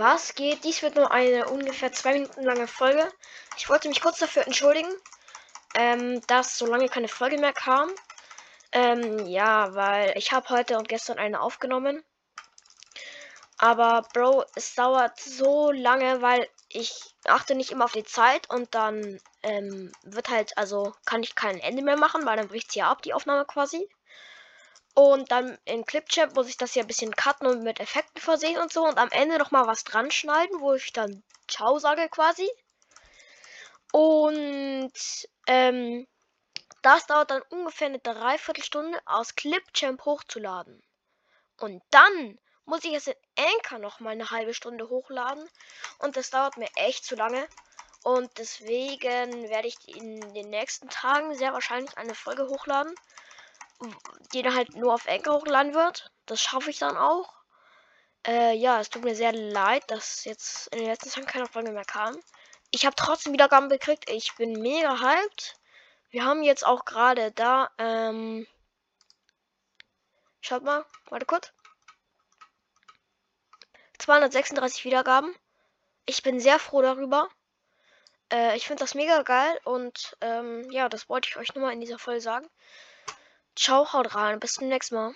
Was geht? Dies wird nur eine ungefähr zwei Minuten lange Folge. Ich wollte mich kurz dafür entschuldigen, ähm, dass so lange keine Folge mehr kam. Ähm, ja, weil ich habe heute und gestern eine aufgenommen. Aber Bro, es dauert so lange, weil ich achte nicht immer auf die Zeit und dann ähm, wird halt, also kann ich kein Ende mehr machen, weil dann bricht sie ja ab, die Aufnahme quasi. Und dann in Clipchamp muss ich das hier ein bisschen cutten und mit Effekten versehen und so. Und am Ende nochmal was dran schneiden, wo ich dann Ciao sage quasi. Und ähm, das dauert dann ungefähr eine Dreiviertelstunde aus Clipchamp hochzuladen. Und dann muss ich es in Anchor nochmal eine halbe Stunde hochladen. Und das dauert mir echt zu lange. Und deswegen werde ich in den nächsten Tagen sehr wahrscheinlich eine Folge hochladen dann halt nur auf Enker hochladen wird. Das schaffe ich dann auch. Äh, ja, es tut mir sehr leid, dass jetzt in den letzten Tagen keine Folge mehr kam. Ich habe trotzdem Wiedergaben gekriegt. Ich bin mega hyped. Wir haben jetzt auch gerade da, ähm, schaut mal, warte kurz. 236 Wiedergaben. Ich bin sehr froh darüber. Äh, ich finde das mega geil und ähm, ja, das wollte ich euch nur mal in dieser Folge sagen. Ciao, haut rein. Bis zum nächsten Mal.